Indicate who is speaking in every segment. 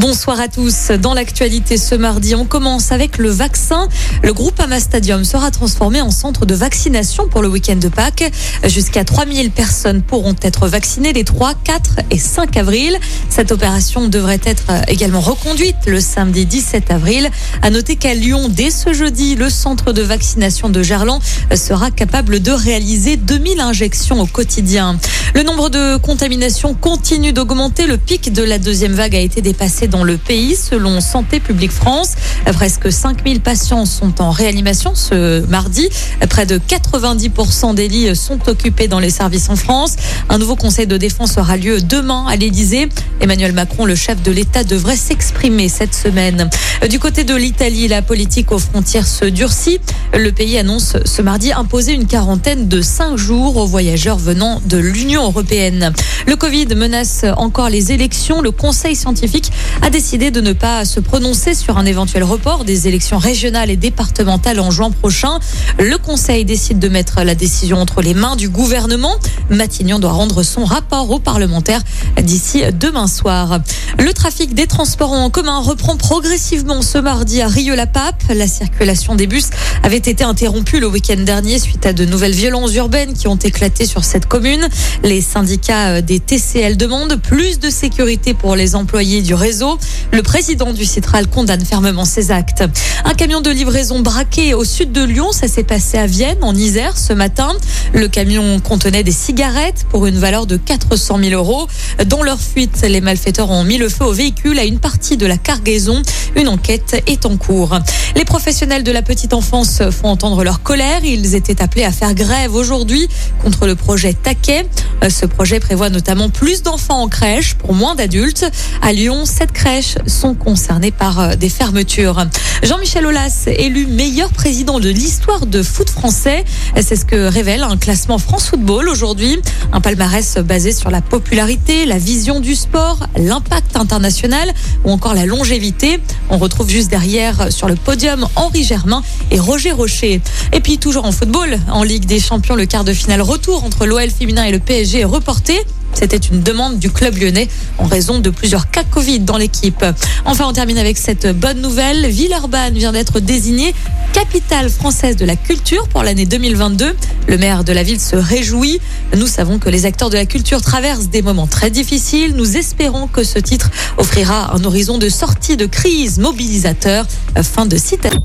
Speaker 1: Bonsoir à tous. Dans l'actualité ce mardi, on commence avec le vaccin. Le groupe Ama Stadium sera transformé en centre de vaccination pour le week-end de Pâques. Jusqu'à 3000 personnes pourront être vaccinées les 3, 4 et 5 avril. Cette opération devrait être également reconduite le samedi 17 avril. À noter qu'à Lyon, dès ce jeudi, le centre de vaccination de Gerland sera capable de réaliser 2000 injections au quotidien. Le nombre de contaminations continue d'augmenter. Le pic de la deuxième vague a été dépassé dans le pays. Selon Santé publique France, presque 5000 patients sont en réanimation ce mardi. Près de 90% des lits sont occupés dans les services en France. Un nouveau conseil de défense aura lieu demain à l'Élysée. Emmanuel Macron, le chef de l'État, devrait s'exprimer cette semaine. Du côté de l'Italie, la politique aux frontières se durcit. Le pays annonce ce mardi imposer une quarantaine de 5 jours aux voyageurs venant de l'Union européenne. Le Covid menace encore les élections. Le Conseil scientifique a décidé de ne pas se prononcer sur un éventuel report des élections régionales et départementales en juin prochain. Le Conseil décide de mettre la décision entre les mains du gouvernement. Matignon doit rendre son rapport aux parlementaires d'ici demain soir. Le trafic des transports en commun reprend progressivement ce mardi à Rieux-la-Pape. La circulation des bus avait été interrompue le week-end dernier suite à de nouvelles violences urbaines qui ont éclaté sur cette commune. Les syndicats des TCL demandent plus de sécurité pour les employés du réseau le président du Citral condamne fermement ces actes. Un camion de livraison braqué au sud de Lyon, ça s'est passé à Vienne, en Isère, ce matin. Le camion contenait des cigarettes pour une valeur de 400 000 euros. Dans leur fuite, les malfaiteurs ont mis le feu au véhicule à une partie de la cargaison. Une enquête est en cours. Les professionnels de la petite enfance font entendre leur colère. Ils étaient appelés à faire grève aujourd'hui contre le projet Taquet. Ce projet prévoit notamment plus d'enfants en crèche pour moins d'adultes. À Lyon, sept crèches sont concernées par euh, des fermetures. Jean-Michel Aulas, élu meilleur président de l'histoire de foot français. C'est ce que révèle un classement France Football aujourd'hui. Un palmarès basé sur la popularité, la vision du sport, l'impact international ou encore la longévité. On retrouve juste derrière sur le podium Henri Germain et Roger Rocher. Et puis toujours en football, en Ligue des Champions, le quart de finale retour entre l'OL féminin et le PSG est reporté. C'était une demande du club lyonnais en raison de plusieurs cas Covid dans l'équipe. Enfin, on termine avec cette bonne nouvelle. Villeurbanne vient d'être désignée capitale française de la culture pour l'année 2022. Le maire de la ville se réjouit. Nous savons que les acteurs de la culture traversent des moments très difficiles. Nous espérons que ce titre offrira un horizon de sortie de crise mobilisateur. Fin de citation.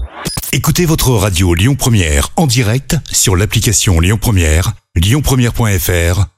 Speaker 2: Écoutez votre radio Lyon Première en direct sur l'application Lyon Première, lyonpremière.fr